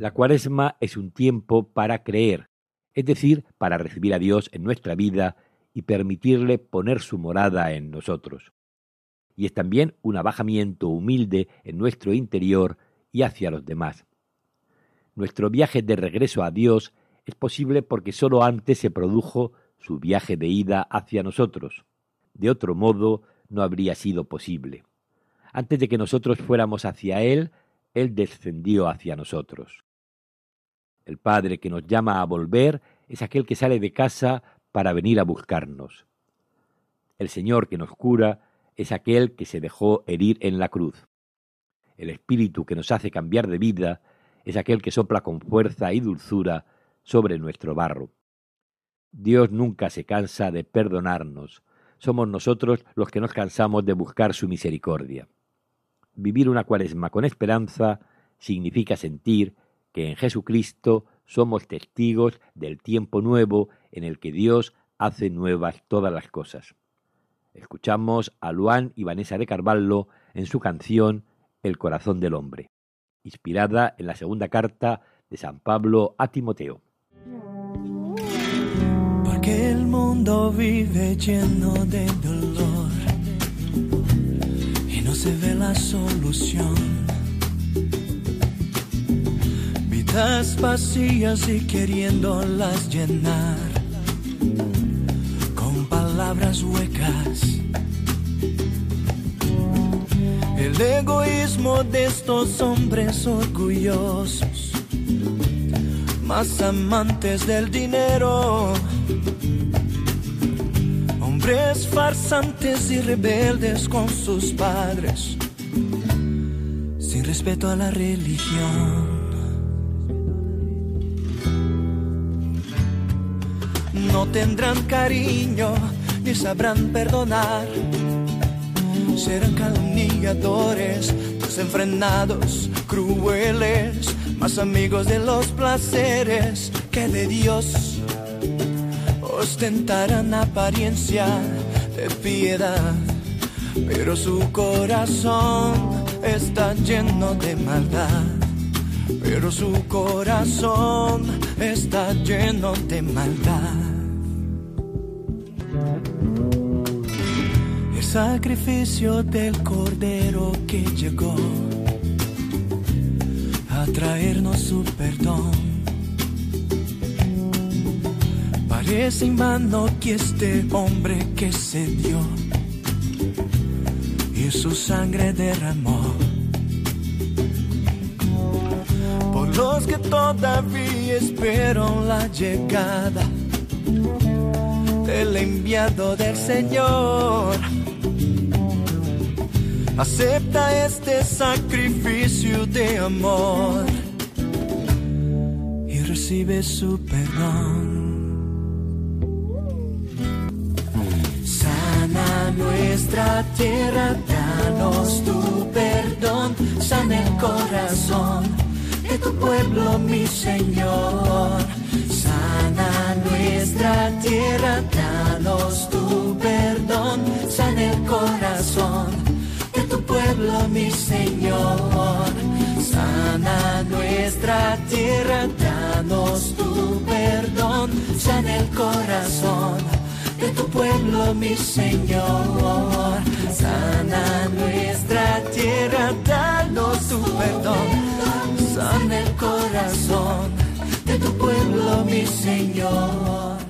La cuaresma es un tiempo para creer, es decir, para recibir a Dios en nuestra vida y permitirle poner su morada en nosotros. Y es también un abajamiento humilde en nuestro interior y hacia los demás. Nuestro viaje de regreso a Dios es posible porque sólo antes se produjo su viaje de ida hacia nosotros. De otro modo, no habría sido posible. Antes de que nosotros fuéramos hacia Él, Él descendió hacia nosotros. El Padre que nos llama a volver es aquel que sale de casa para venir a buscarnos. El Señor que nos cura es aquel que se dejó herir en la cruz. El Espíritu que nos hace cambiar de vida es aquel que sopla con fuerza y dulzura sobre nuestro barro. Dios nunca se cansa de perdonarnos. Somos nosotros los que nos cansamos de buscar su misericordia. Vivir una cuaresma con esperanza significa sentir que en Jesucristo somos testigos del tiempo nuevo en el que Dios hace nuevas todas las cosas. Escuchamos a Luan y Vanessa de Carvalho en su canción El corazón del hombre, inspirada en la segunda carta de San Pablo a Timoteo. Porque el mundo vive lleno de dolor y no se ve la solución Vidas vacías y queriéndolas llenar con palabras huecas. El egoísmo de estos hombres orgullosos, más amantes del dinero. Hombres farsantes y rebeldes con sus padres, sin respeto a la religión. No tendrán cariño ni sabrán perdonar. Serán calumniadores, desenfrenados, crueles, más amigos de los placeres que de Dios. Ostentarán apariencia de piedad, pero su corazón está lleno de maldad. Pero su corazón está lleno de maldad. Sacrificio del Cordero que llegó a traernos su perdón. Parece en vano que este hombre que se dio y su sangre derramó. Por los que todavía esperan la llegada del enviado del Señor Acepta este sacrificio de amor y recibe su perdón. Sana nuestra tierra, danos tu perdón, sana el corazón de tu pueblo, mi Señor. Sana nuestra tierra, danos tu perdón, sana el corazón pueblo, mi Señor. Sana nuestra tierra, danos tu perdón, sana el corazón de tu pueblo, mi Señor. Sana nuestra tierra, danos tu perdón, sana el corazón de tu pueblo, mi Señor.